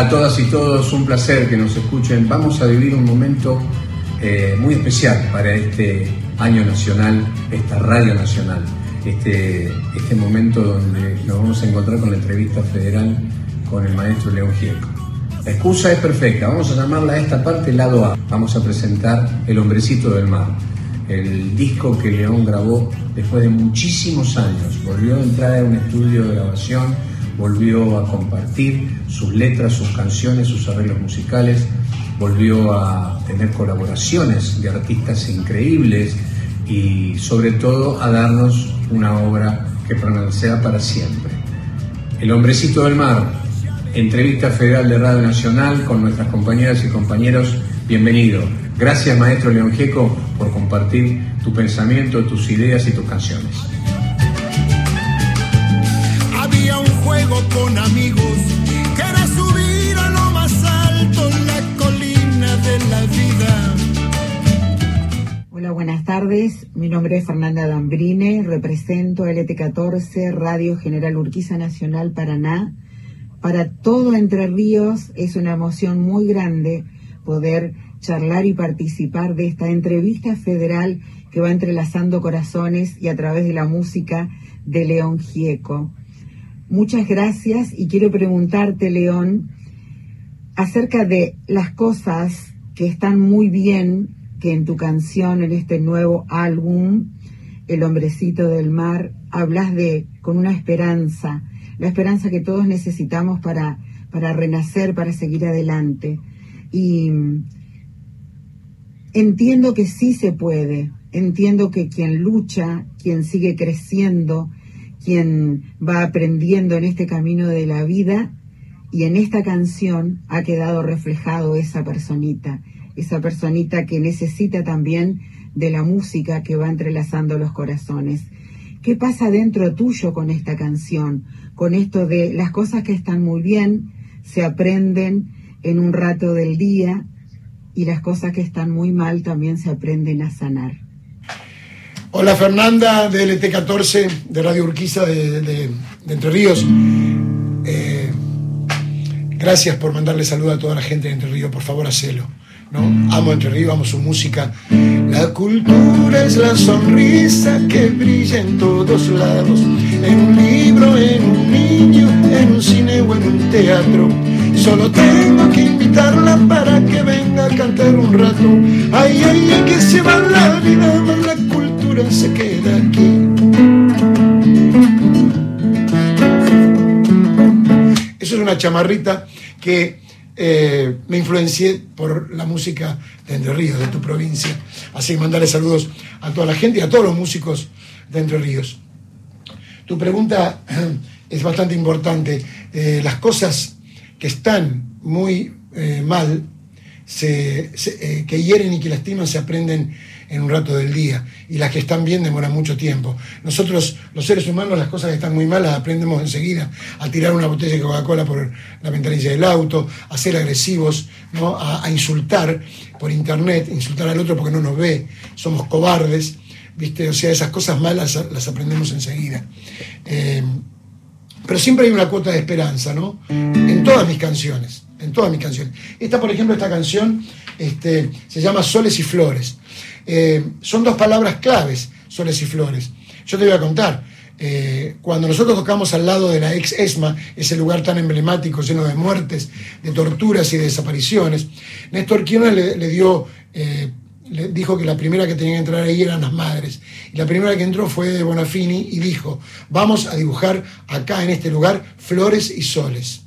Hola a todas y todos, un placer que nos escuchen. Vamos a vivir un momento eh, muy especial para este año nacional, esta radio nacional, este, este momento donde nos vamos a encontrar con la entrevista federal con el maestro León Gieco. La excusa es perfecta, vamos a llamarla a esta parte lado A. Vamos a presentar El hombrecito del mar, el disco que León grabó después de muchísimos años. Volvió a entrar a un estudio de grabación, volvió a compartir sus letras, sus canciones, sus arreglos musicales, volvió a tener colaboraciones de artistas increíbles y sobre todo a darnos una obra que permanecerá para siempre. El hombrecito del mar, entrevista federal de Radio Nacional con nuestras compañeras y compañeros, bienvenido. Gracias Maestro León por compartir tu pensamiento, tus ideas y tus canciones. Con amigos que era subir a lo más alto la colina de la vida. Hola, buenas tardes. Mi nombre es Fernanda Dambrine, represento LT14 Radio General Urquiza Nacional Paraná. Para todo Entre Ríos es una emoción muy grande poder charlar y participar de esta entrevista federal que va entrelazando corazones y a través de la música de León Gieco. Muchas gracias y quiero preguntarte, León, acerca de las cosas que están muy bien que en tu canción, en este nuevo álbum, El hombrecito del mar, hablas de con una esperanza, la esperanza que todos necesitamos para, para renacer, para seguir adelante. Y entiendo que sí se puede, entiendo que quien lucha, quien sigue creciendo, quien va aprendiendo en este camino de la vida, y en esta canción ha quedado reflejado esa personita, esa personita que necesita también de la música que va entrelazando los corazones. ¿Qué pasa dentro tuyo con esta canción? Con esto de las cosas que están muy bien, se aprenden en un rato del día y las cosas que están muy mal también se aprenden a sanar. Hola Fernanda de LT14 de Radio Urquiza de, Entre Ríos. Eh, gracias por mandarle saludo a toda la gente de Entre Ríos, por favor hacelo. ¿no? Amo Entre Ríos, amo su música. La cultura es la sonrisa que brilla en todos lados, en un libro, en un niño, en un cine o en un teatro. Solo tengo que invitarla para que venga a cantar un rato. Ay, ay, ay, que se va la vida, la cultura se queda aquí. Eso es una chamarrita que eh, me influencié por la música de Entre Ríos, de tu provincia. Así que mandarle saludos a toda la gente y a todos los músicos de Entre Ríos. Tu pregunta es bastante importante. Eh, las cosas que están muy eh, mal, que hieren y que lastiman, se aprenden en un rato del día y las que están bien demoran mucho tiempo. Nosotros, los seres humanos, las cosas que están muy malas aprendemos enseguida a tirar una botella de Coca-Cola por la ventanilla del auto, a ser agresivos, ¿no? a, insultar por internet, insultar al otro porque no nos ve, somos cobardes, ¿viste? O sea, esas cosas malas las aprendemos enseguida. Eh, pero siempre hay una cuota de esperanza, ¿no? En todas mis canciones, en todas mis canciones. Esta, por ejemplo, esta canción este, se llama Soles y Flores. Eh, son dos palabras claves, soles y flores. Yo te voy a contar. Eh, cuando nosotros tocamos al lado de la ex ESMA, ese lugar tan emblemático, lleno de muertes, de torturas y de desapariciones, Néstor Kirchner le, dio, eh, le dijo que la primera que tenía que entrar ahí eran las madres. Y la primera que entró fue de Bonafini y dijo, vamos a dibujar acá en este lugar flores y soles.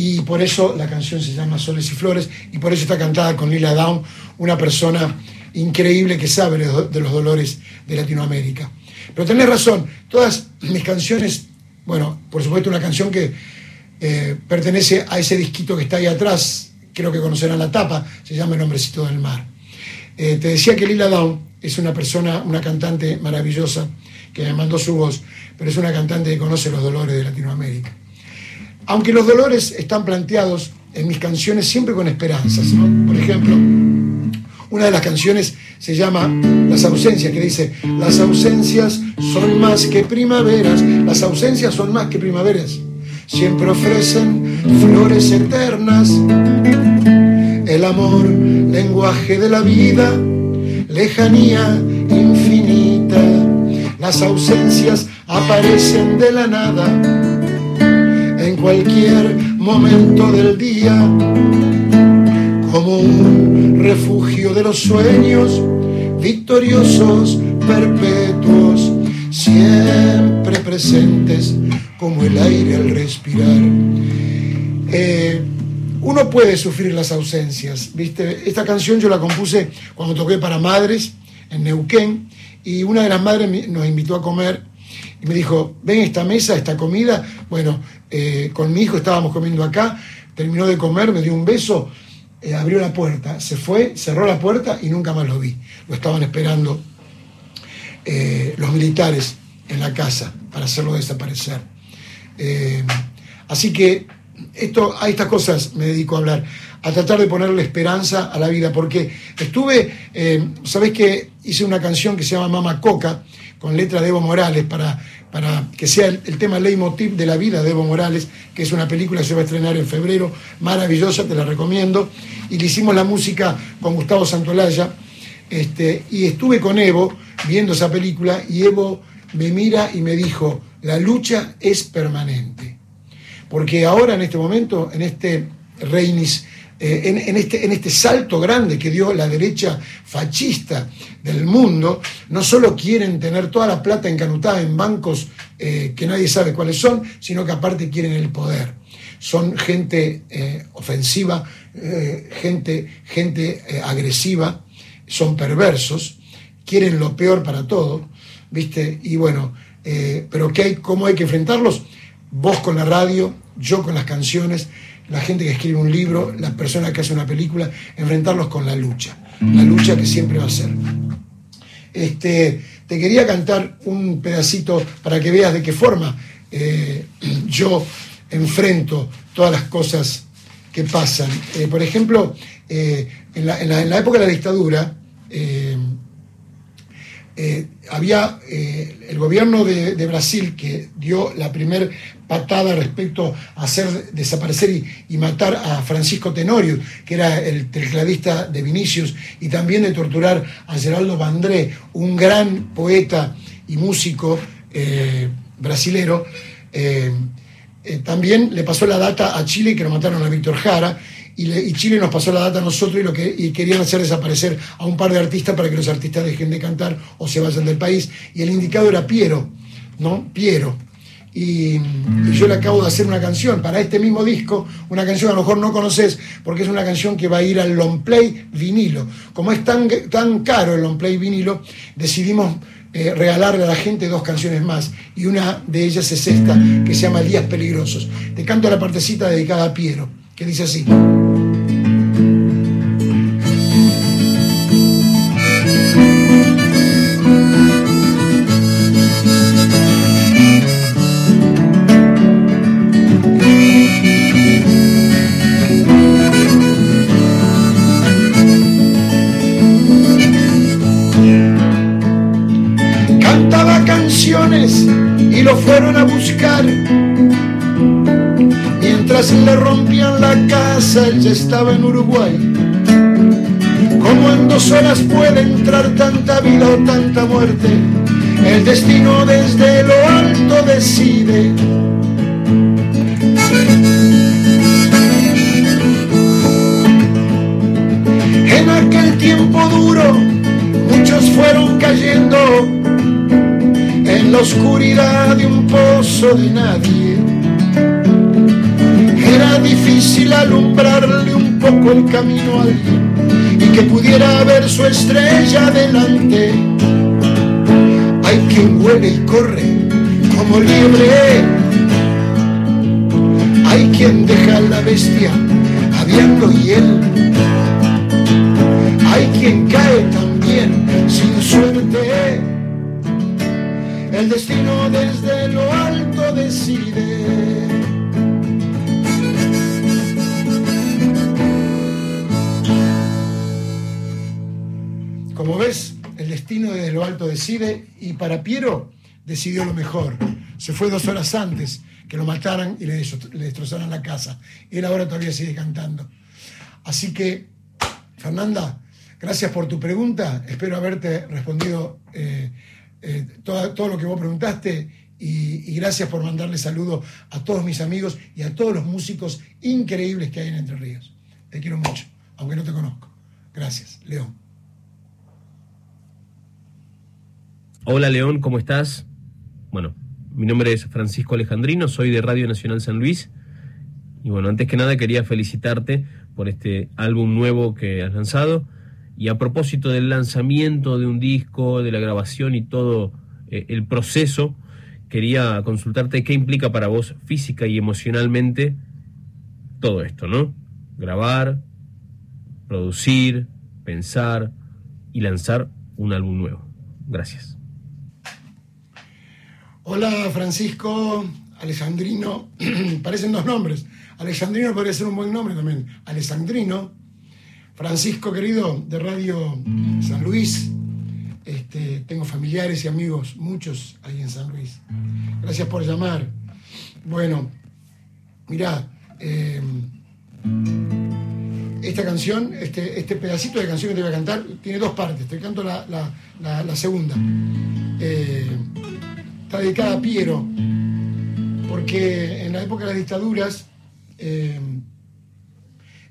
Y por eso la canción se llama Soles y Flores y por eso está cantada con Lila Down, una persona increíble que sabe de los dolores de Latinoamérica. Pero tenés razón, todas mis canciones, bueno, por supuesto una canción que eh, pertenece a ese disquito que está ahí atrás, creo que conocerán la tapa, se llama El hombrecito del mar. Eh, te decía que Lila Down es una persona, una cantante maravillosa, que me mandó su voz, pero es una cantante que conoce los dolores de Latinoamérica. Aunque los dolores están planteados en mis canciones siempre con esperanzas, Por ejemplo, una de las canciones se llama Las ausencias, que dice, las ausencias son más que primaveras, las ausencias son más que primaveras. Siempre ofrecen flores eternas, el amor, lenguaje de la vida, lejanía infinita, las ausencias aparecen de la nada cualquier momento del día, como un refugio de los sueños victoriosos, perpetuos, siempre presentes como el aire al respirar. Eh, uno puede sufrir las ausencias, ¿viste? Esta canción yo la compuse cuando toqué para madres en Neuquén y una de las madres nos invitó a comer y me dijo, ven esta mesa, esta comida. Bueno, eh, con mi hijo estábamos comiendo acá, terminó de comer, me dio un beso, eh, abrió la puerta, se fue, cerró la puerta y nunca más lo vi. Lo estaban esperando los militares en la casa para hacerlo desaparecer. así que esto, a estas cosas me dedico a hablar, a tratar de ponerle esperanza a la vida, porque estuve, eh, ¿sabés que hice una canción que se llama Mama Coca, con letra de Evo Morales, para, para que sea el, tema leitmotiv de la vida de Evo Morales, que es una película que se va a estrenar en febrero, maravillosa, te la recomiendo, y le hicimos la música con Gustavo Santolaya, este, y estuve con Evo viendo esa película, y Evo me mira y me dijo, la lucha es permanente porque ahora en este momento, en este reinis, eh, en, este, en este salto grande que dio la derecha fascista del mundo, no solo quieren tener toda la plata encanutada en bancos eh, que nadie sabe cuáles son, sino que aparte quieren el poder. Son gente eh, ofensiva, gente, gente agresiva, son perversos, quieren lo peor para todo, ¿viste? Y bueno, pero ¿qué hay, ¿cómo hay que enfrentarlos? vos con la radio, yo con las canciones, la gente que escribe un libro, la persona que hace una película, enfrentarlos con la lucha, la lucha que siempre va a ser. Este, te quería cantar un pedacito para que veas de qué forma eh, yo enfrento todas las cosas que pasan. Eh, por ejemplo, eh, en, la, época de la dictadura, había el gobierno de, Brasil que dio la primera patada respecto a hacer desaparecer y, matar a Francisco Tenorio, que era el tecladista de Vinicius, y también de torturar a Geraldo Vandré, un gran poeta y músico eh, brasilero. Eh, eh, también le pasó la data a Chile, que lo mataron a Víctor Jara, y, Chile nos pasó la data a nosotros y, lo que, y querían hacer desaparecer a un par de artistas para que los artistas dejen de cantar o se vayan del país. Y el indicado era Piero, ¿no? Piero. Y, yo le acabo de hacer una canción para este mismo disco, una canción que a lo mejor no conoces porque es una canción que va a ir al long play vinilo. Como es tan, tan caro el long play vinilo, decidimos eh, regalarle a la gente dos canciones más y una de ellas es esta que se llama Días Peligrosos. Te canto la partecita dedicada a Piero, que dice así. Estaba en Uruguay. Como en dos horas puede entrar tanta vida o tanta muerte, el destino desde lo alto decide. En aquel tiempo duro, muchos fueron cayendo en la oscuridad de un pozo de nadie. Difícil alumbrarle un poco el camino a alguien y que pudiera ver su estrella delante. Hay quien huele y corre como liebre. Hay quien deja la bestia aviando y él. Hay quien cae también sin suerte el destino desde lo alto decide. Decide y para Piero decidió lo mejor. Se fue dos horas antes que lo mataran y le, destrozaran la casa. Él ahora todavía sigue cantando. Así que, Fernanda, gracias por tu pregunta. Espero haberte respondido eh, eh, todo, lo que vos preguntaste y, y, gracias por mandarle saludos a todos mis amigos y a todos los músicos increíbles que hay en Entre Ríos. Te quiero mucho, aunque no te conozco. Gracias, León. Hola León, ¿cómo estás? Bueno, mi nombre es Francisco Alejandrino, soy de Radio Nacional San Luis. Y bueno, antes que nada quería felicitarte por este álbum nuevo que has lanzado. Y a propósito del lanzamiento de un disco, de la grabación y todo eh, el proceso, quería consultarte qué implica para vos física y emocionalmente todo esto, ¿no? Grabar, producir, pensar y lanzar un álbum nuevo. Gracias. Hola Francisco, Alessandrino, parecen dos nombres. Alessandrino podría ser un buen nombre también. Alessandrino, Francisco querido de Radio San Luis. Este, tengo familiares y amigos, muchos ahí en San Luis. Gracias por llamar. Bueno, mirá, eh, esta canción, este, este pedacito de canción que te voy a cantar, tiene dos partes. Te canto la, segunda. Eh, está dedicada a Piero, porque en la época de las dictaduras, eh,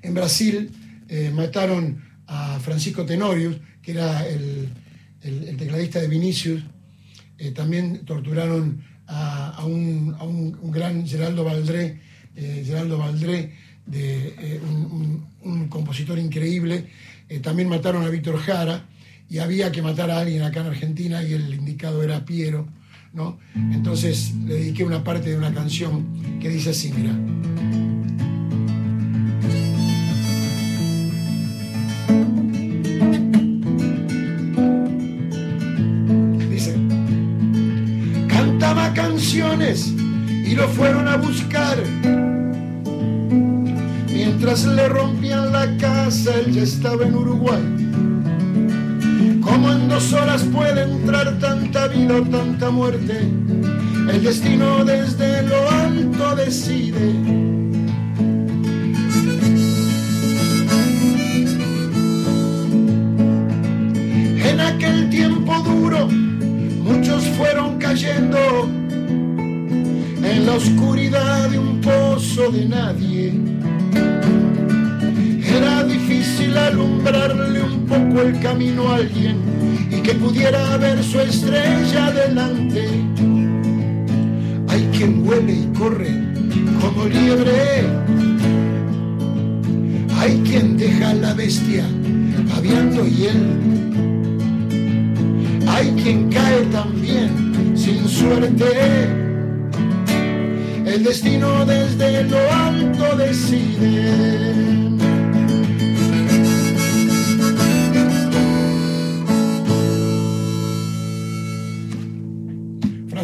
en Brasil eh, mataron a Francisco Tenorius, que era el, tecladista de Vinicius, eh, también torturaron a, un, gran Geraldo Valdré, Geraldo Valdré, de, un, un, compositor increíble, también mataron a Víctor Jara, y había que matar a alguien acá en Argentina y el indicado era Piero. ¿No? Entonces le dediqué una parte de una canción que dice así, mira. Dice, cantaba canciones y lo fueron a buscar. Mientras le rompían la casa, él ya estaba en Uruguay ¿Cómo en dos horas puede entrar tanta vida o tanta muerte? El destino desde lo alto decide. En aquel tiempo duro muchos fueron cayendo en la oscuridad de un pozo de nadie. Era difícil alumbrarle un poco el camino a alguien y que pudiera ver su estrella delante. Hay quien huele y corre como liebre. Hay quien deja a la bestia babeando y él. Hay quien cae también sin suerte. El destino desde lo alto decide.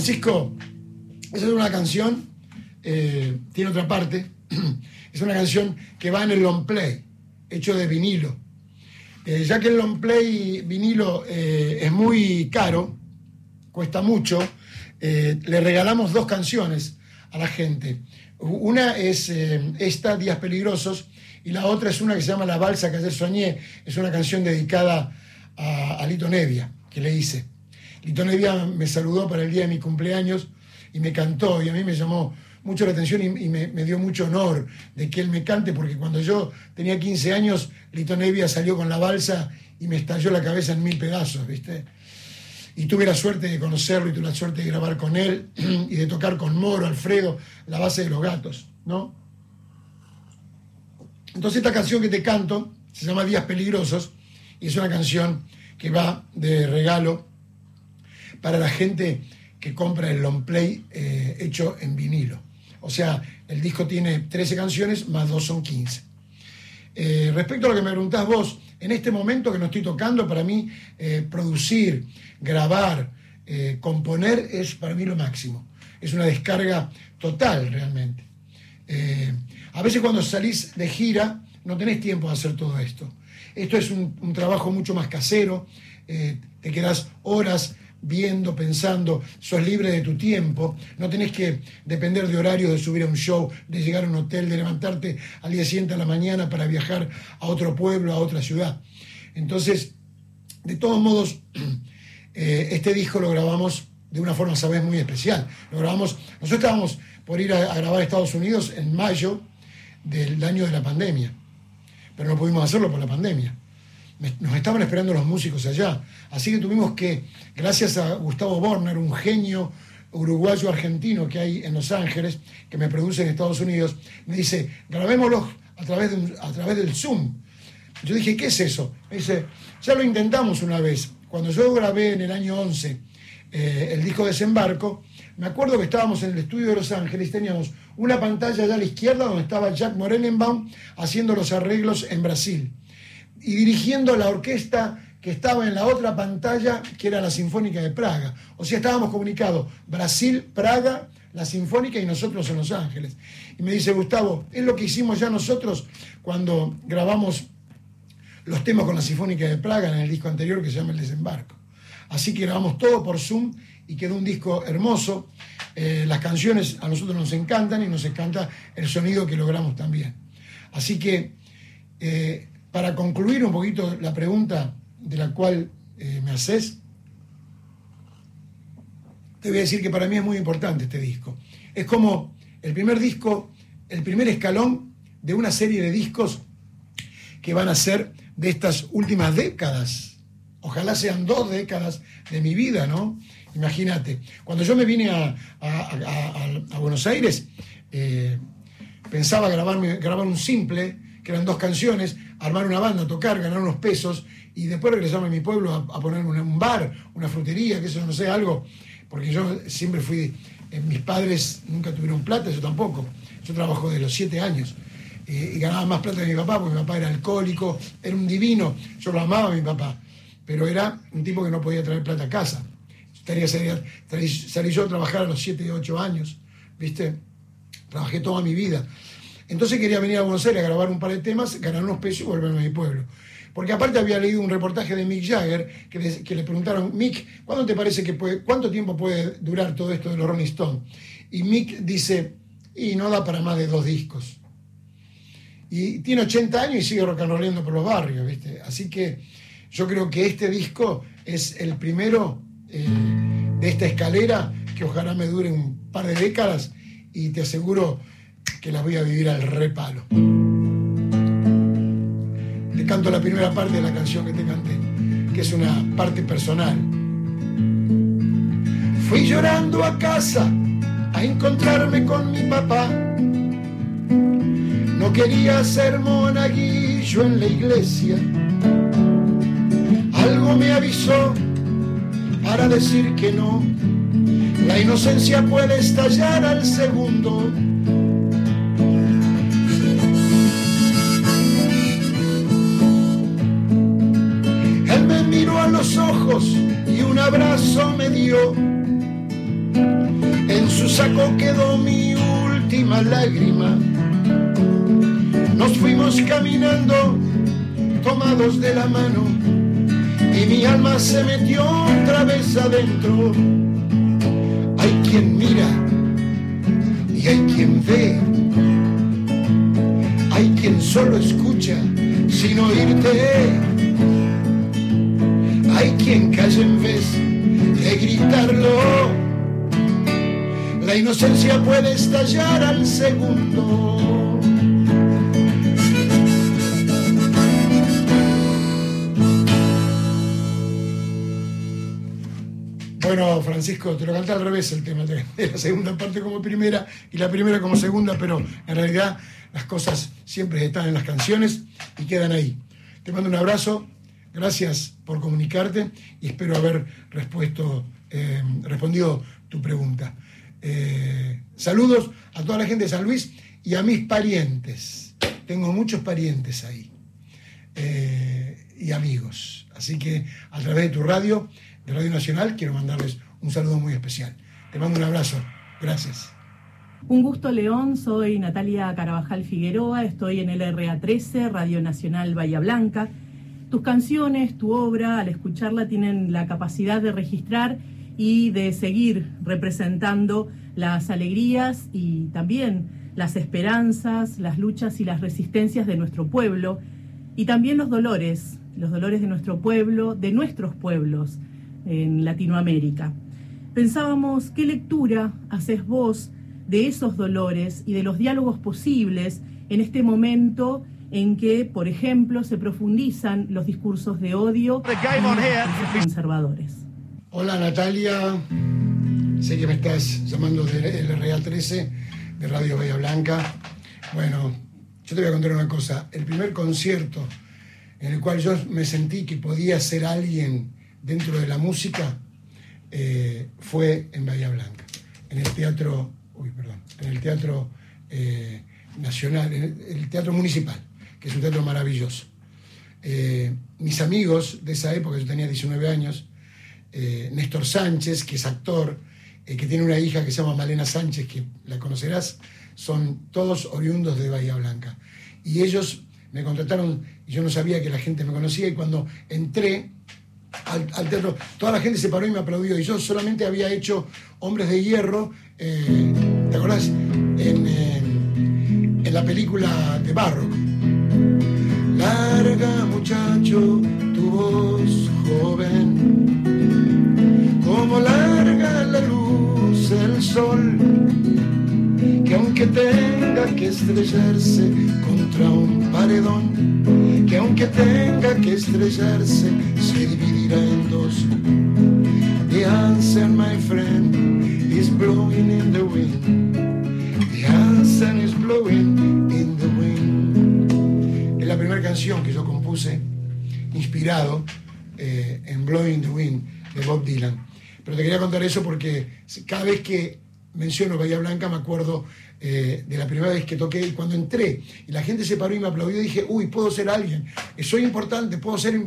Francisco, esa es una canción, eh, tiene otra parte, es una canción que va en el long play, hecho de vinilo. Eh, ya que el long play vinilo eh, es muy caro, cuesta mucho, le regalamos dos canciones a la gente. Una es esta, Días Peligrosos, y la otra es una que se llama La Balsa que ayer soñé, es una canción dedicada a, a Lito Nevia, que le hice. Lito Nevia me saludó para el día de mi cumpleaños y me cantó y a mí me llamó mucho la atención y, me, dio mucho honor de que él me cante porque cuando yo tenía 15 años Lito Nevia salió con la balsa y me estalló la cabeza en mil pedazos, ¿viste? Y tuve la suerte de conocerlo y tuve la suerte de grabar con él y de tocar con Moro, Alfredo, la base de los gatos, ¿no? Entonces esta canción que te canto se llama Días Peligrosos y es una canción que va de regalo para la gente que compra el long play eh, hecho en vinilo. O sea, el disco tiene 13 canciones, más dos son 15. Eh, respecto a lo que me preguntás vos, en este momento que no estoy tocando, para mí eh, producir, grabar, componer es para mí lo máximo. Es una descarga total realmente. a veces cuando salís de gira no tenés tiempo de hacer todo esto. Esto es un, un trabajo mucho más casero, te quedas horas viendo, pensando, sos libre de tu tiempo, no tenés que depender de horarios de subir a un show, de llegar a un hotel, de levantarte al día siguiente a la mañana para viajar a otro pueblo, a otra ciudad. Entonces, de todos modos, eh, este disco lo grabamos de una forma, sabes, muy especial. Lo grabamos, nosotros estábamos por ir a, a grabar a Estados Unidos en mayo del año de la pandemia, pero no pudimos hacerlo por la pandemia nos estaban esperando los músicos allá. Así que tuvimos que, gracias a Gustavo Borner, un genio uruguayo argentino que hay en Los Ángeles, que me produce en Estados Unidos, me dice, grabémoslo a través, de a través del Zoom. Yo dije, ¿qué es eso? Me dice, ya lo intentamos una vez. Cuando yo grabé en el año 11 eh, el disco Desembarco, me acuerdo que estábamos en el estudio de Los Ángeles, teníamos una pantalla allá a la izquierda donde estaba Jack Morelenbaum haciendo los arreglos en Brasil y dirigiendo la orquesta que estaba en la otra pantalla, que era la Sinfónica de Praga. O sea, estábamos comunicados Brasil, Praga, la Sinfónica y nosotros en Los Ángeles. Y me dice Gustavo, es lo que hicimos ya nosotros cuando grabamos los temas con la Sinfónica de Praga en el disco anterior que se llama El Desembarco. Así que grabamos todo por Zoom y quedó un disco hermoso. Eh, las canciones a nosotros nos encantan y nos encanta el sonido que logramos también. Así que eh, para concluir un poquito la pregunta de la cual eh, me haces, te voy a decir que para mí es muy importante este disco. Es como el primer disco, el primer escalón de una serie de discos que van a ser de estas últimas décadas. Ojalá sean dos décadas de mi vida, ¿no? Imagínate, cuando yo me vine a, Buenos Aires, eh, pensaba grabar un simple, que eran dos canciones, armar una banda, tocar, ganar unos pesos y después regresarme a mi pueblo a, poner un, bar, una frutería, que eso no sé, algo, porque yo siempre fui, eh, mis padres nunca tuvieron plata, yo tampoco, yo trabajo de los siete años. Eh, y ganaba más plata que mi papá, porque mi papá era alcohólico, era un divino, yo lo amaba a mi papá, pero era un tipo que no podía traer plata a casa. Salí, salí yo a trabajar a los 7, 8 años, ¿viste? Trabajé toda mi vida. Entonces quería venir a Buenos Aires a grabar un par de temas, ganar unos pesos y volverme a mi pueblo. Porque aparte había leído un reportaje de Mick Jagger que le, preguntaron, Mick, ¿cuándo te parece que puede, cuánto tiempo puede durar todo esto de los Rolling Stones? Y Mick dice, y no da para más de dos discos. Y tiene 80 años y sigue rocanroleando por los barrios, ¿viste? Así que yo creo que este disco es el primero eh, de esta escalera que ojalá me dure un par de décadas y te aseguro que las voy a vivir al repalo. Te canto la primera parte de la canción que te canté, que es una parte personal. Fui llorando a casa a encontrarme con mi papá. No quería ser monaguillo en la iglesia. Algo me avisó para decir que no. La inocencia puede estallar al segundo los ojos y un abrazo me dio. En su saco quedó mi última lágrima. Nos fuimos caminando tomados de la mano y mi alma se metió otra vez adentro. Hay quien mira y hay quien ve. Hay quien solo escucha sin oírte quien calla en vez de gritarlo. La inocencia puede estallar al segundo. Bueno, Francisco, te lo canté al revés el tema, de la segunda parte como primera y la primera como segunda, pero en realidad las cosas siempre están en las canciones y quedan ahí. Te mando un abrazo, Gracias por comunicarte y espero haber eh, respondido tu pregunta. Eh, saludos a toda la gente de San Luis y a mis parientes. Tengo muchos parientes ahí eh, y amigos. Así que a través de tu radio, de Radio Nacional, quiero mandarles un saludo muy especial. Te mando un abrazo. Gracias. Un gusto, León. Soy Natalia Carabajal Figueroa. Estoy en el RA13, Radio Nacional Bahía Blanca Tus canciones, tu obra, al escucharla, tienen la capacidad de registrar y de seguir representando las alegrías y también las esperanzas, las luchas y las resistencias de nuestro pueblo y también los dolores, los dolores de nuestro pueblo, de nuestros pueblos en Latinoamérica. Pensábamos, ¿qué lectura haces vos de esos dolores y de los diálogos posibles en este momento en que, por ejemplo, se profundizan los discursos de odio y conservadores? Hola Natalia, sé que me estás llamando del RA 13 de Radio Bahía Blanca. Bueno, yo te voy a contar una cosa. El primer concierto en el cual yo me sentí que podía ser alguien dentro de la música eh, fue en Bahía Blanca, en el teatro, uy, perdón, en el teatro eh, nacional, en el, teatro municipal, que es un teatro maravilloso. Eh, mis amigos de esa época, yo tenía 19 años, Néstor Sánchez, que es actor, que tiene una hija que se llama Malena Sánchez, que la conocerás, son todos oriundos de Bahía Blanca. Y ellos me contrataron y yo no sabía que la gente me conocía y cuando entré al, teatro, toda la gente se paró y me aplaudió y yo solamente había hecho Hombres de Hierro, eh, ¿te acordás? En, en la película de Barrock. Larga muchacho, tu voz joven, como larga la luz el sol que aunque tenga que estrellarse contra un paredón, que aunque tenga que estrellarse, se dividirá en dos. The answer, my friend, is blowing in the wind. Que yo compuse, inspirado eh, en Blowing in the Wind de Bob Dylan. Pero te quería contar eso porque cada vez que menciono Bahía Blanca, me acuerdo eh, de la primera vez que toqué y cuando entré y la gente se paró y me aplaudió, dije, uy, puedo ser alguien, soy importante, puedo ser,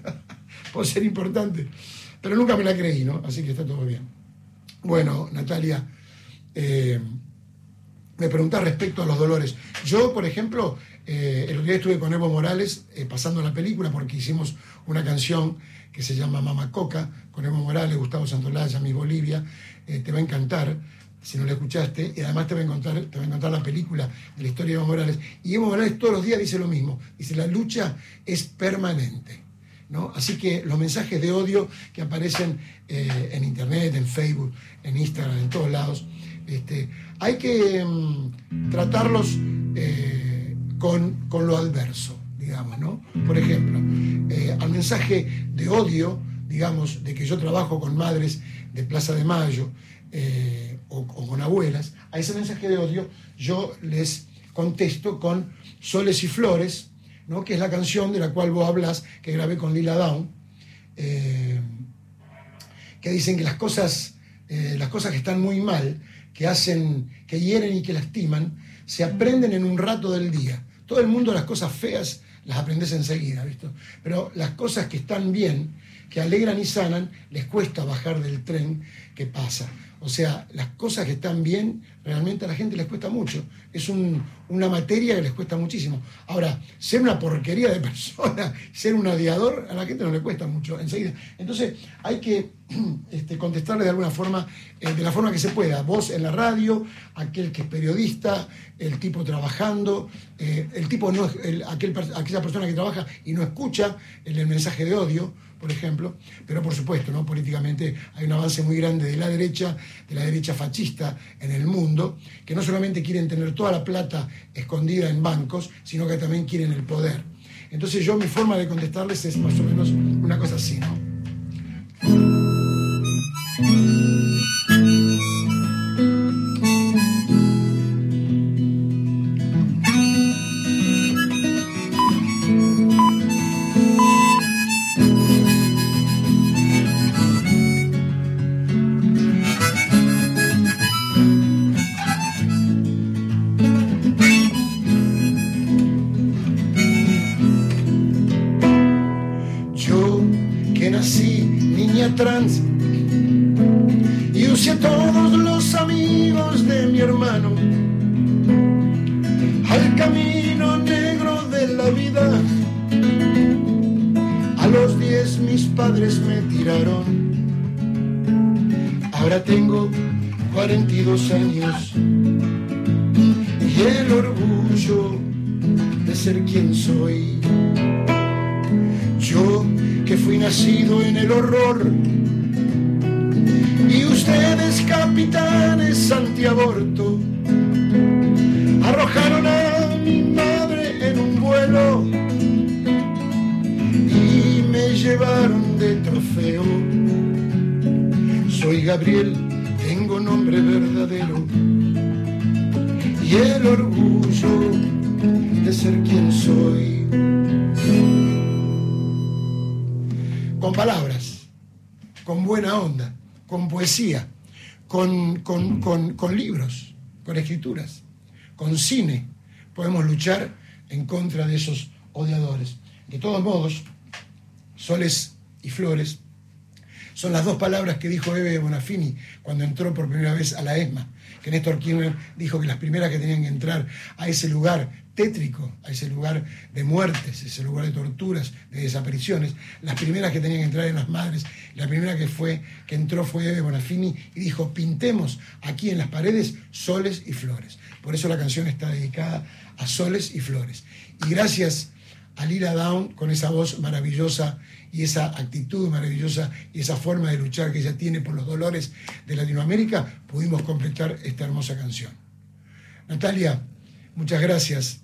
puedo ser importante. Pero nunca me la creí, ¿no? Así que está todo bien. Bueno, Natalia, eh, me preguntás respecto a los dolores. Yo, por ejemplo, eh, el otro día estuve con Evo Morales pasando la película porque hicimos una canción que se llama Mama Coca, con Evo Morales, Gustavo Santolaya, Mi Bolivia, eh, te va a encantar si no la escuchaste, y además te va, a encontrar, te va a encantar la película de la historia de Evo Morales. Y Evo Morales todos los días dice lo mismo, dice, la lucha es permanente. ¿no? Así que los mensajes de odio que aparecen eh, en Internet, en Facebook, en Instagram, en todos lados, este, hay que mm, tratarlos eh, con, con, lo adverso, digamos, ¿no? Por ejemplo, al mensaje de odio, digamos, de que yo trabajo con madres de Plaza de Mayo eh, o, con abuelas, a ese mensaje de odio yo les contesto con Soles y Flores, ¿no? que es la canción de la cual vos hablas, que grabé con Lila Down, eh, que dicen que las cosas, eh, las cosas que están muy mal, que hacen, que hieren y que lastiman, se aprenden en un rato del día. Todo el mundo las cosas feas las aprendes enseguida, ¿visto? Pero las cosas que están bien, que alegran y sanan, les cuesta bajar del tren que pasa. O sea, las cosas que están bien, realmente a la gente les cuesta mucho. Es una materia que les cuesta muchísimo. Ahora, ser una porquería de persona, ser un odiador, a la gente no le cuesta mucho enseguida. Entonces, hay que este, contestarle de alguna forma, eh, de la forma que se pueda. Vos en la radio, aquel que es periodista, el tipo trabajando, eh, el tipo no, aquel, aquella persona que trabaja y no escucha el mensaje de odio por ejemplo, pero por supuesto, ¿no? políticamente hay un avance muy grande de la derecha, de la derecha fascista en el mundo, que no solamente quieren tener toda la plata escondida en bancos, sino que también quieren el poder. Entonces yo mi forma de contestarles es más o menos una cosa así, ¿no? Padres me tiraron. Ahora tengo 42 años y el orgullo de ser quien soy. Yo que fui nacido en el horror y ustedes capitanes antiaborto arrojaron a mi madre en un vuelo y me llevaron de trofeo. Soy Gabriel, tengo nombre verdadero y el orgullo de ser quien soy. Con palabras, con buena onda, con poesía, con, con, con, con libros, con escrituras, con cine, podemos luchar en contra de esos odiadores. De todos modos, soles y flores son las dos palabras que dijo Eve Bonafini cuando entró por primera vez a la ESMA, que Néstor Kirchner dijo que las primeras que tenían que entrar a ese lugar tétrico, a ese lugar de muertes, ese lugar de torturas, de desapariciones, las primeras que tenían que entrar en las madres, la primera que fue que entró fue Eve Bonafini y dijo, "Pintemos aquí en las paredes soles y flores." Por eso la canción está dedicada a soles y flores. Y gracias a Lila Down con esa voz maravillosa y esa actitud maravillosa y esa forma de luchar que ella tiene por los dolores de Latinoamérica, pudimos completar esta hermosa canción. Natalia, muchas gracias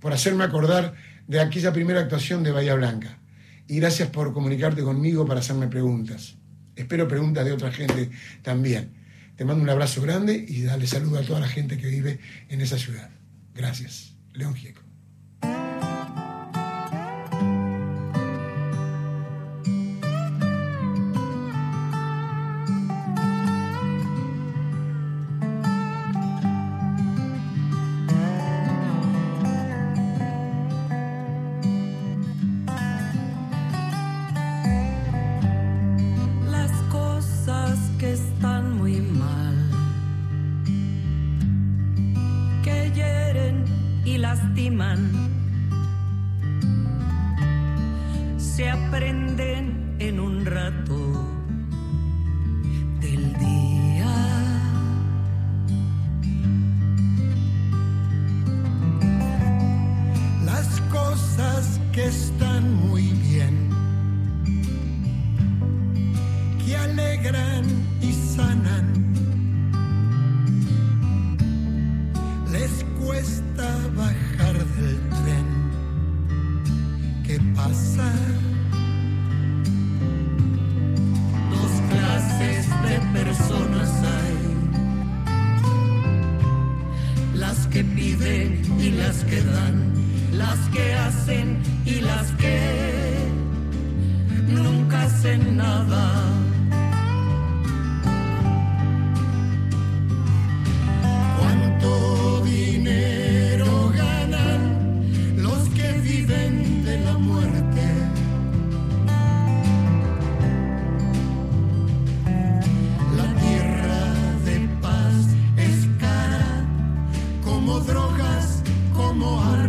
por hacerme acordar de aquella primera actuación de Bahía Blanca. Y gracias por comunicarte conmigo para hacerme preguntas. Espero preguntas de otra gente también. Te mando un abrazo grande y dale saludo a toda la gente que vive en esa ciudad. Gracias. León Gieco. Drogas, como armas.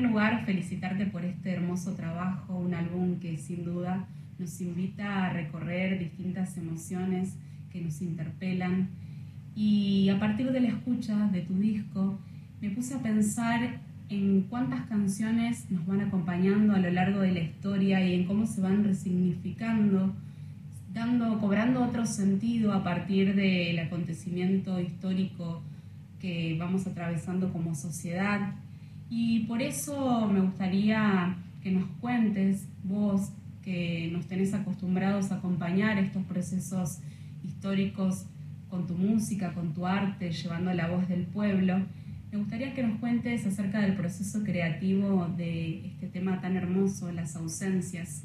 Lugar, felicitarte por este hermoso trabajo, un álbum que sin duda nos invita a recorrer distintas emociones que nos interpelan. Y a partir de la escucha de tu disco, me puse a pensar en cuántas canciones nos van acompañando a lo largo de la historia y en cómo se van resignificando dando, cobrando otro sentido a partir del acontecimiento histórico que vamos atravesando como sociedad. Y por eso me gustaría que nos cuentes, vos que nos tenés acostumbrados a acompañar estos procesos históricos con tu música, con tu arte, llevando la voz del pueblo, me gustaría que nos cuentes acerca del proceso creativo de este tema tan hermoso, las ausencias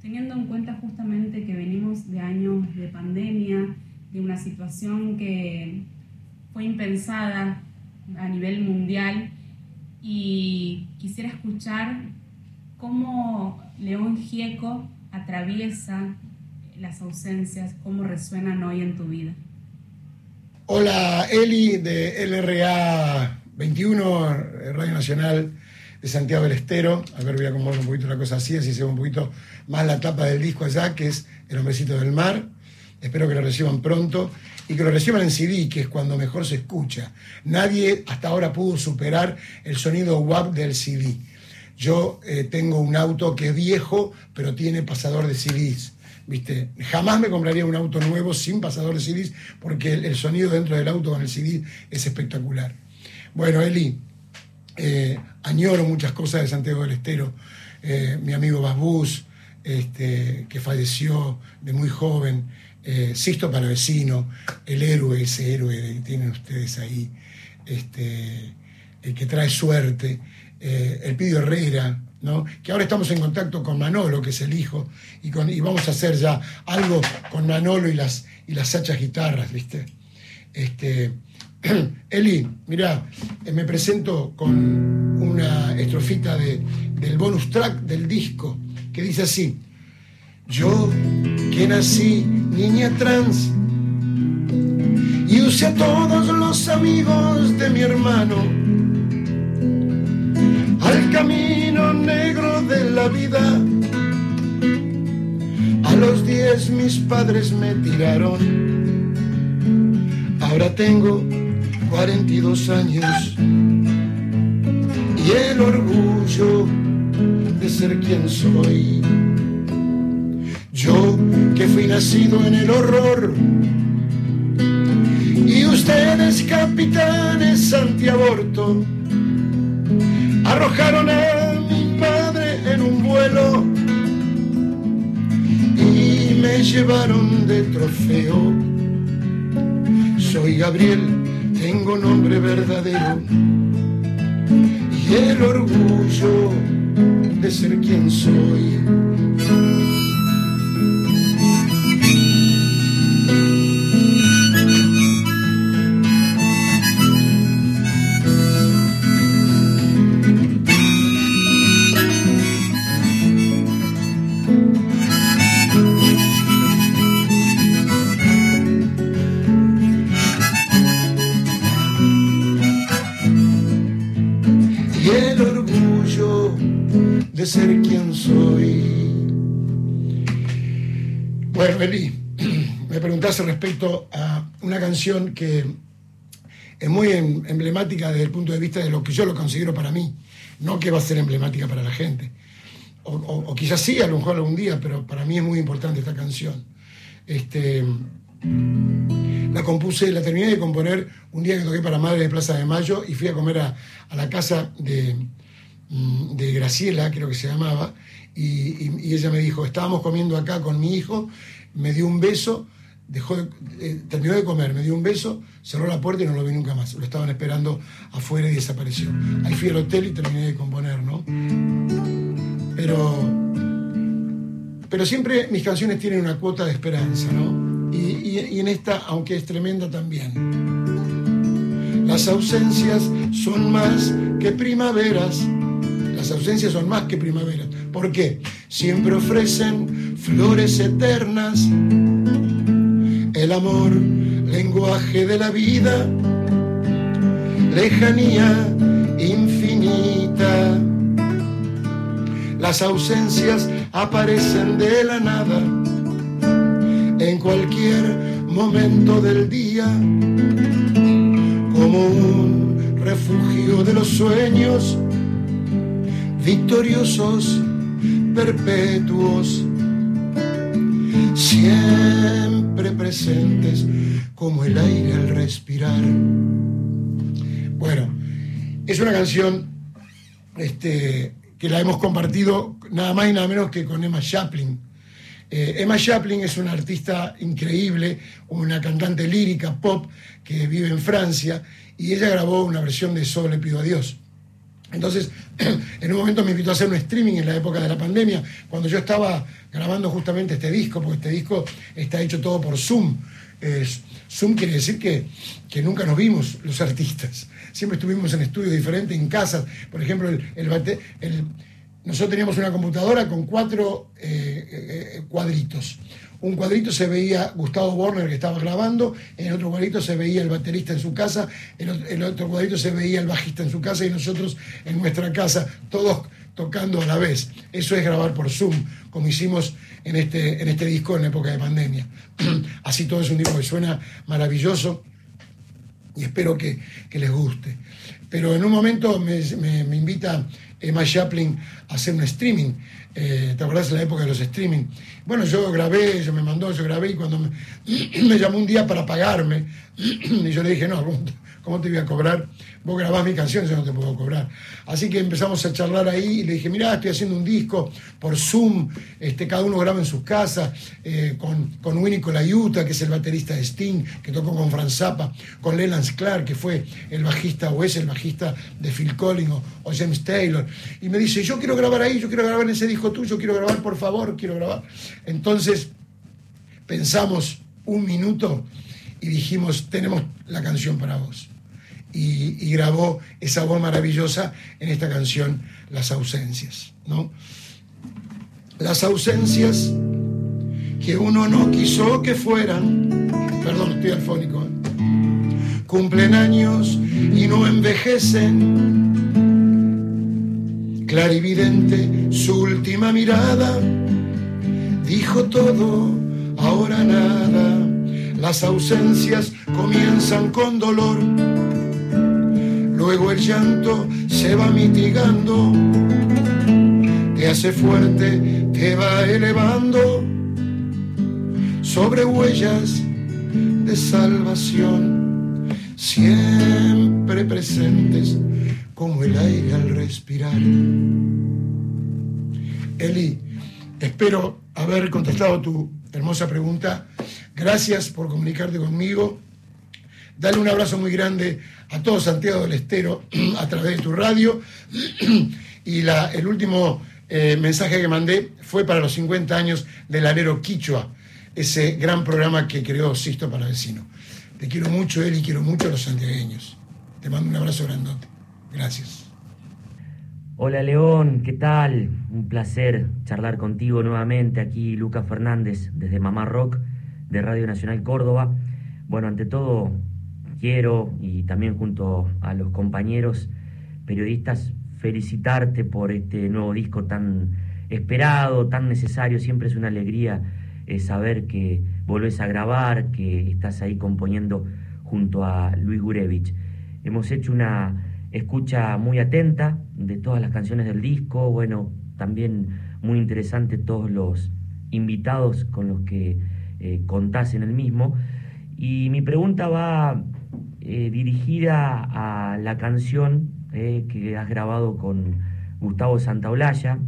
teniendo en cuenta justamente que venimos de años de pandemia, de una situación que fue impensada a nivel mundial y quisiera escuchar cómo León Gieco atraviesa las ausencias, cómo resuenan hoy en tu vida. Hola Eli de LRA 21, Radio Nacional de Santiago del Estero. A ver, voy a acomodar un poquito la cosa así, así se ve un poquito más la tapa del disco allá, que es El Hombrecito del Mar. Espero que lo reciban pronto y que lo reciban en CD, que es cuando mejor se escucha. Nadie hasta ahora pudo superar el sonido WAP del CD. Yo eh, tengo un auto que es viejo, pero tiene pasador de CDs. ¿Viste? Jamás me compraría un auto nuevo sin pasador de CDs porque el, sonido dentro del auto con el CD es espectacular. Bueno, Eli, eh, añoro muchas cosas de Santiago del Estero. Eh, mi amigo Basbús, este, que falleció de muy joven, eh, Sisto Palavecino, el héroe, ese héroe que tienen ustedes ahí, este, el que trae suerte, eh, el Pidio Herrera, ¿no? que ahora estamos en contacto con Manolo, que es el hijo, y, con, y vamos a hacer ya algo con Manolo y las, y las hachas guitarras, ¿viste? Este, Eli, mira, eh, me presento con una estrofita de, del bonus track del disco que dice así: Yo que nací niña trans y usé a todos los amigos de mi hermano al camino negro de la vida. A los diez mis padres me tiraron. Ahora tengo 42 años y el orgullo de ser quien soy. Yo que fui nacido en el horror y ustedes capitanes antiaborto arrojaron a mi padre en un vuelo y me llevaron de trofeo. Soy Gabriel tengo nombre verdadero y el orgullo de ser quien soy. Eli, me preguntaste respecto a una canción que es muy em, emblemática desde el punto de vista de lo que yo lo considero para mí, no que va a ser emblemática para la gente. O, quizás sí, a lo mejor algún día, pero para mí es muy importante esta canción. Este, la compuse, la terminé de componer un día que toqué para Madre de Plaza de Mayo y fui a comer a la casa Mm, de Graciela, creo que se llamaba, y, ella me dijo, estábamos comiendo acá con mi hijo, me dio un beso, dejó eh, terminó de comer, me dio un beso, cerró la puerta y no lo vi nunca más. Lo estaban esperando afuera y desapareció. Ahí fui al hotel y terminé de componer, ¿no? Pero, pero siempre mis canciones tienen una cuota de esperanza, ¿no? Y, y en esta, aunque es tremenda también. Las ausencias son más que primaveras ausencias son más que primavera. ¿Por qué? Siempre ofrecen flores eternas. El amor, lenguaje de la vida, lejanía infinita. Las ausencias aparecen de la nada en cualquier momento del día como un refugio de los sueños victoriosos, perpetuos, siempre presentes como el aire al respirar. Bueno, es una canción este, que la hemos compartido nada más y nada menos que con Emma Chaplin. Eh, Emma Chaplin es una artista increíble, una cantante lírica pop que vive en Francia y ella grabó una versión de Solo le pido a Dios. Entonces, en un momento me invitó a hacer un streaming en la época de la pandemia, cuando yo estaba grabando justamente este disco, porque este disco está hecho todo por Zoom. Zoom quiere decir que, nunca nos vimos los artistas, siempre estuvimos en estudios diferentes, en casas. Por ejemplo, el, nosotros teníamos una computadora con cuatro eh, eh, eh, cuadritos un cuadrito se veía Gustavo Borner que estaba grabando, en el otro cuadrito se veía el baterista en su casa, en el otro cuadrito se veía el bajista en su casa y nosotros en nuestra casa, todos tocando a la vez. Eso es grabar por Zoom, como hicimos en este, en este disco en época de pandemia. Así todo es un disco que suena maravilloso y espero que, les guste. Pero en un momento me, me invita Emma Chaplin a hacer un streaming eh, ¿Te acordás de la época de los streaming? Bueno, yo grabé, yo me mandó, yo grabé y cuando me, llamó un día para pagarme, y yo le dije, no, ¿cómo, ¿cómo te voy a cobrar? Vos grabás mi canción, yo no te puedo cobrar. Así que empezamos a charlar ahí y le dije, mirá, estoy haciendo un disco por Zoom, este, cada uno graba en sus casas, eh, con, con Winnie Colaiuta, que es el baterista de Sting, que tocó con Franz Zappa, con Leland Clark, que fue el bajista o es el bajista de Phil Collins o, o James Taylor. Y me dice, yo quiero grabar ahí, yo quiero grabar en ese disco tuyo, quiero grabar, por favor, quiero grabar. Entonces pensamos un minuto y dijimos, tenemos la canción para vos. Y, grabó esa voz maravillosa en esta canción, Las ausencias. ¿no? Las ausencias que uno no quiso que fueran, perdón, estoy alfónico, ¿eh? cumplen años y no envejecen. Clarividente, su última mirada dijo todo, ahora nada. Las ausencias comienzan con dolor, luego el llanto se va mitigando, te hace fuerte, te va elevando sobre huellas de salvación, siempre presentes como el aire al respirar. Eli, espero haber contestado tu hermosa pregunta. Gracias por comunicarte conmigo. Dale un abrazo muy grande a todo Santiago del Estero a través de tu radio. Y el último eh, mensaje que mandé fue para los 50 años del alero Quichua, ese gran programa que creó Sisto para Vecino. Te quiero mucho, él, y quiero mucho a los santiagueños. Te mando un abrazo grandote. Gracias. Hola León, ¿qué tal? Un placer charlar contigo nuevamente. Aquí Lucas Fernández desde Mamá Rock de Radio Nacional Córdoba. Bueno, ante todo quiero y también junto a los compañeros periodistas felicitarte por este nuevo disco tan esperado, tan necesario. Siempre es una alegría eh, saber que volvés a grabar, que estás ahí componiendo junto a Luis Gurevich. Hemos hecho una escucha muy atenta de todas las canciones del disco, bueno, también muy interesante todos los invitados con los que eh, contás en el mismo. Y mi pregunta va eh, dirigida a la canción eh, que has grabado con Gustavo Santaolalla,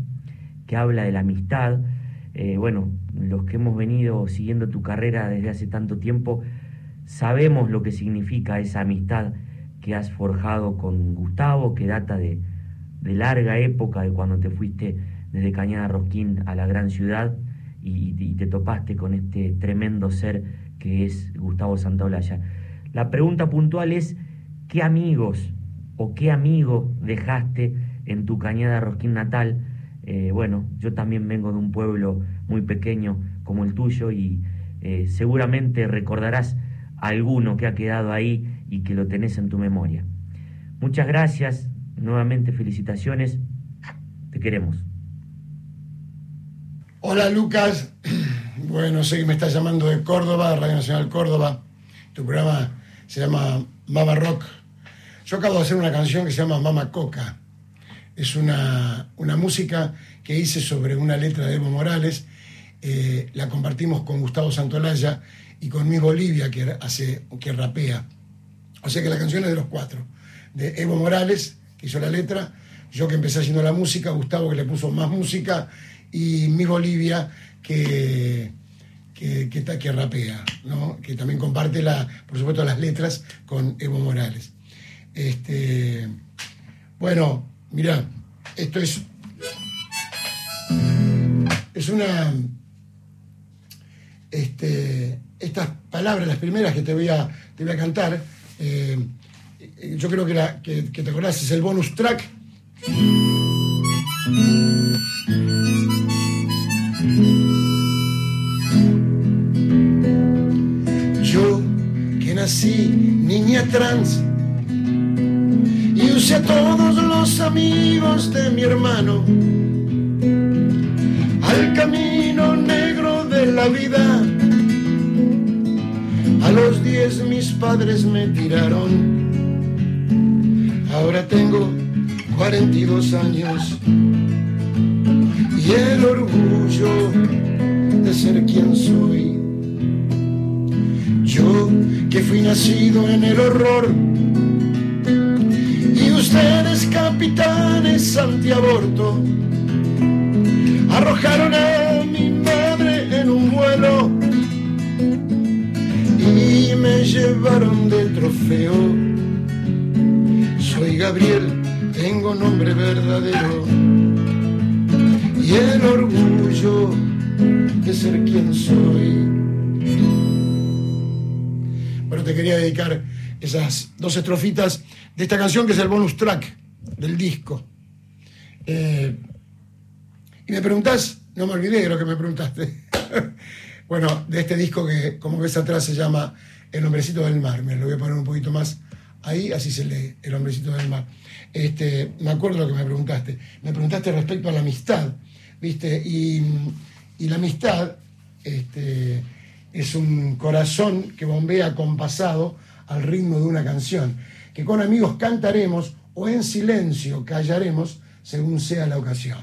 que habla de la amistad. Eh, bueno, los que hemos venido siguiendo tu carrera desde hace tanto tiempo, sabemos lo que significa esa amistad que has forjado con Gustavo, que data de, larga época, de cuando te fuiste desde Cañada Rosquín a la gran ciudad y, y te topaste con este tremendo ser que es Gustavo Santaolalla. La pregunta puntual es, ¿qué amigos o qué amigo dejaste en tu Cañada Rosquín natal? Eh, bueno, yo también vengo de un pueblo muy pequeño como el tuyo y eh, seguramente recordarás alguno que ha quedado ahí y que lo tenés en tu memoria. Muchas gracias, nuevamente felicitaciones, te queremos. Hola Lucas, bueno, sé que me estás llamando de Córdoba, Radio Nacional Córdoba, tu programa se llama Mama Rock. Yo acabo de hacer una canción que se llama Mama Coca. Es una, una música que hice sobre una letra de Evo Morales. Eh, la compartimos con Gustavo Santolaya y con mi Bolivia, que, hace, que rapea. O sea que la canción es de los cuatro. De Evo Morales, que hizo la letra, yo que empecé haciendo la música, Gustavo que le puso más música, y mi Bolivia que, que, que, que rapea, ¿no? que también comparte, la, por supuesto, las letras con Evo Morales. Este, bueno, mira, esto es, es una, este, estas palabras, las primeras que te voy a, te voy a cantar, eh, yo creo que, que, que te acordás, es el bonus track. Trans y usé a todos los amigos de mi hermano al camino negro de la vida. A los diez mis padres me tiraron. Ahora tengo 42 años y el orgullo de ser quien soy. Yo que fui nacido en el horror ustedes, capitanes antiaborto, arrojaron a mi madre en un vuelo y me llevaron del trofeo. Soy Gabriel, tengo nombre verdadero y el orgullo de ser quien soy. Te quería dedicar esas dos estrofitas de esta canción que es el bonus track del disco. Eh, y me preguntás, no me olvidé de lo que me preguntaste. bueno, de este disco que, como ves atrás, se llama El hombrecito del mar. Me lo voy a poner un poquito más ahí, así se lee, El hombrecito del mar. Este, me acuerdo lo que me preguntaste. Me preguntaste respecto a la amistad, ¿viste? Y, y la amistad este, es un corazón que bombea compasado al ritmo de una canción, que con amigos cantaremos o en silencio callaremos según sea la ocasión.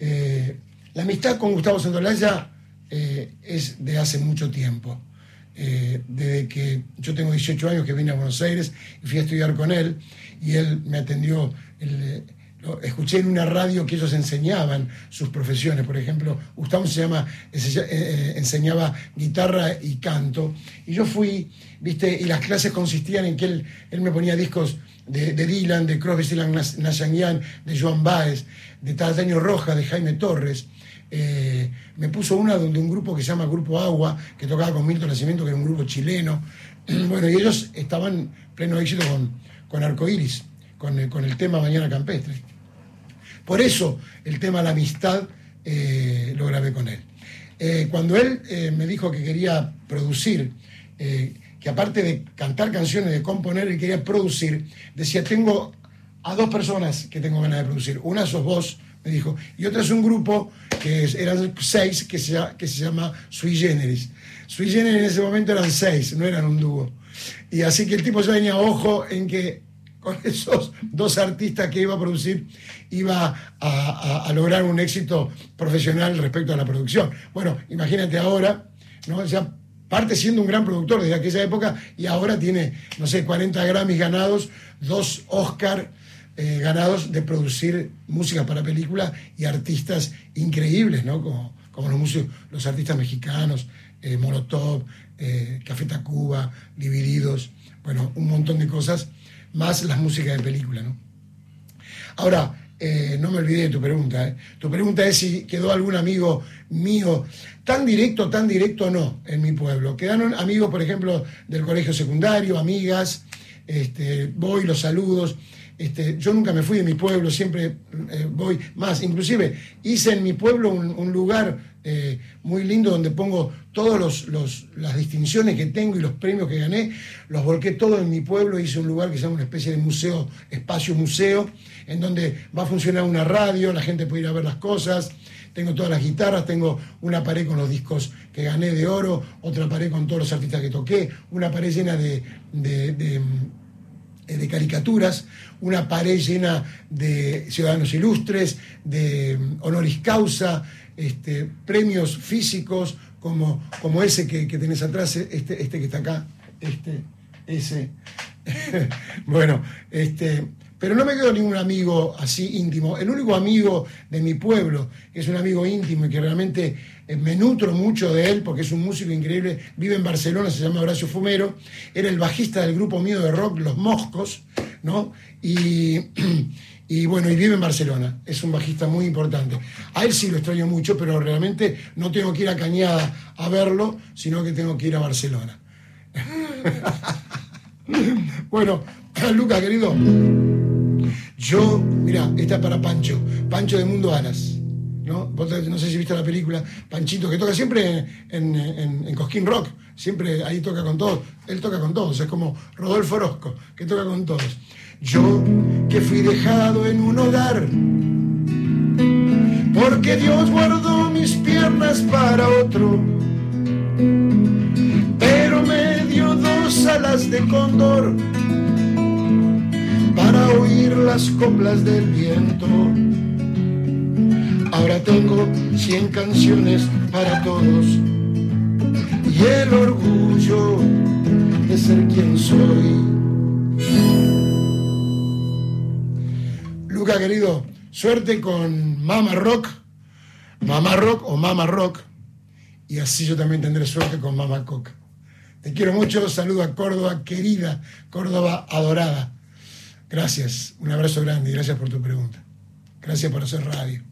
Eh, la amistad con Gustavo Santolaya eh, es de hace mucho tiempo. Eh, desde que yo tengo 18 años que vine a Buenos Aires y fui a estudiar con él y él me atendió, escuché en una radio que ellos enseñaban sus profesiones, por ejemplo, Gustavo se llama, enseñaba guitarra y canto y yo fui, viste, y las clases consistían en que él, él me ponía discos de, Dylan, de Crosby, Stills, Nash de Joan Baez, de Tardaño Roja, de Jaime Torres. Eh, me puso una donde un grupo que se llama Grupo Agua, que tocaba con Milton Nacimiento, que era un grupo chileno. Bueno, y ellos estaban pleno éxito con, con Arcoiris, con, con, el tema Mañana Campestre. Por eso el tema La Amistad eh, lo grabé con él. Eh, cuando él me dijo que quería producir, que aparte de cantar canciones, de componer, él quería producir, decía, tengo a dos personas que tengo ganas de producir. Una sos vos, me dijo, y otra es un grupo que eran seis, que se, que se llama Sui Generis. Sui Generis en ese momento eran seis, no eran un dúo. Y así que el tipo ya tenía ojo en que esos dos artistas que iba a producir iba a, lograr un éxito profesional respecto a la producción. Bueno, imagínate ahora, ¿no? Ya parte siendo un gran productor desde aquella época y ahora tiene, no sé, 40 Grammys ganados, dos Oscar eh, ganados de producir música para películas y artistas increíbles, ¿no? Como, como los, músicos, los artistas mexicanos, eh, Molotov, eh, Café Tacuba, Divididos, bueno, un montón de cosas, más las músicas de película, ¿no? Ahora, eh, no me olvidé de tu pregunta. ¿eh? Tu pregunta es si quedó algún amigo mío, tan directo, tan directo no, en mi pueblo. Quedaron amigos, por ejemplo, del colegio secundario, amigas, este, voy, los saludos. Este, yo nunca me fui de mi pueblo, siempre eh, voy más. Inclusive hice en mi pueblo un, lugar muy lindo donde pongo todas las distinciones que tengo y los premios que gané, los volqué todo en mi pueblo, hice un lugar que se llama una especie de museo, espacio museo, en donde va a funcionar una radio, la gente puede ir a ver las cosas. Tengo todas las guitarras, tengo una pared con los discos que gané de oro, otra pared con todos los artistas que toqué, una pared llena de, de, eh, caricaturas, una pared llena de ciudadanos ilustres, de honoris causa, este, premios físicos como, como ese que, tenés atrás, este, este que está acá, este, ese. bueno, este, pero no me quedo ningún amigo así íntimo. El único amigo de mi pueblo, que es un amigo íntimo y que realmente eh, me nutro mucho de él, porque es un músico increíble, vive en Barcelona, se llama Horacio Fumero, era el bajista del grupo mío de rock, Los Moscos, ¿no? Y, y bueno, y vive en Barcelona, es un bajista muy importante. A él sí lo extraño mucho, pero realmente no tengo que ir a Cañada a verlo, sino que tengo que ir a Barcelona. bueno, Luca, querido. Yo, mira, esta es para Pancho, Pancho de Mundo Alas. ¿no? no sé si viste la película, Panchito, que toca siempre en, Cosquín Rock, siempre ahí toca con todos, él toca con todos, es como Rodolfo Orozco, que toca con todos. Yo que fui dejado en un hogar, porque Dios guardó mis piernas para otro, pero me dio dos alas de cóndor para oír las coplas del viento. Ahora tengo cien canciones para todos y el orgullo de ser quien soy. Querido, suerte con Mama Rock, Mama Rock o Mama Rock, y así yo también tendré suerte con Mama Coca. Te quiero mucho, saludo a Córdoba, querida, Córdoba adorada. Gracias, un abrazo grande y gracias por tu pregunta. Gracias por hacer radio.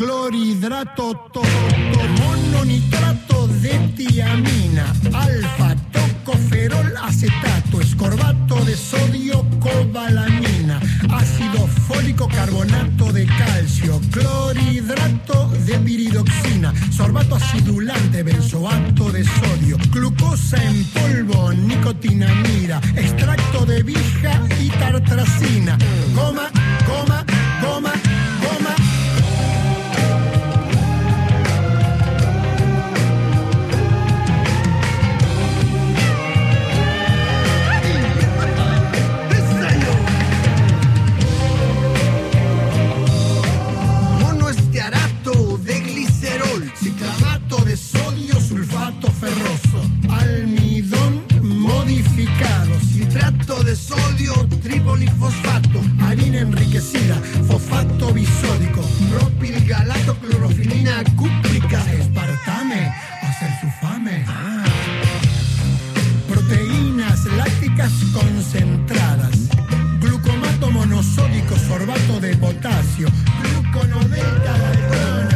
Clorhidrato, mononitrato de tiamina, alfa, tocoferol, acetato, escorbato de sodio, cobalamina, ácido fólico, carbonato de calcio, clorhidrato de piridoxina, sorbato acidulante, benzoato de sodio, glucosa en polvo, nicotinamida, extracto de vija y tartracina, goma, goma, goma, goma. De sodio, tripolifosfato, harina enriquecida, fosfato bisódico, propilgalato, clorofilina cúprica, espartame, hacer su fame. Proteínas lácticas concentradas, glucomato monosódico, sorbato de potasio, gluconodelta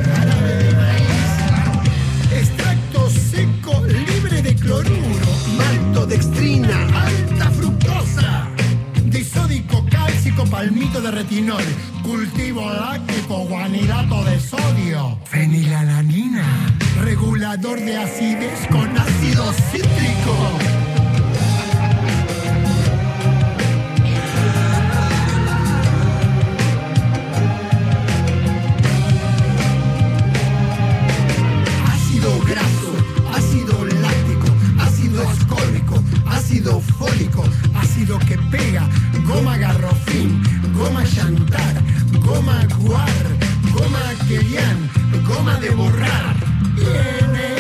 jarabe de maíz, extracto seco libre de cloruro, maltodextrina, alta fructosa, de retinol, cultivo láctico, guanidato de sodio, fenilalanina, regulador de acidez con ácido cítrico. ácido graso, ácido láctico, ácido ascórbico, ácido fólico, ácido que pega, goma garrofín, goma chantar, goma guar, goma querian, goma de borrar. INS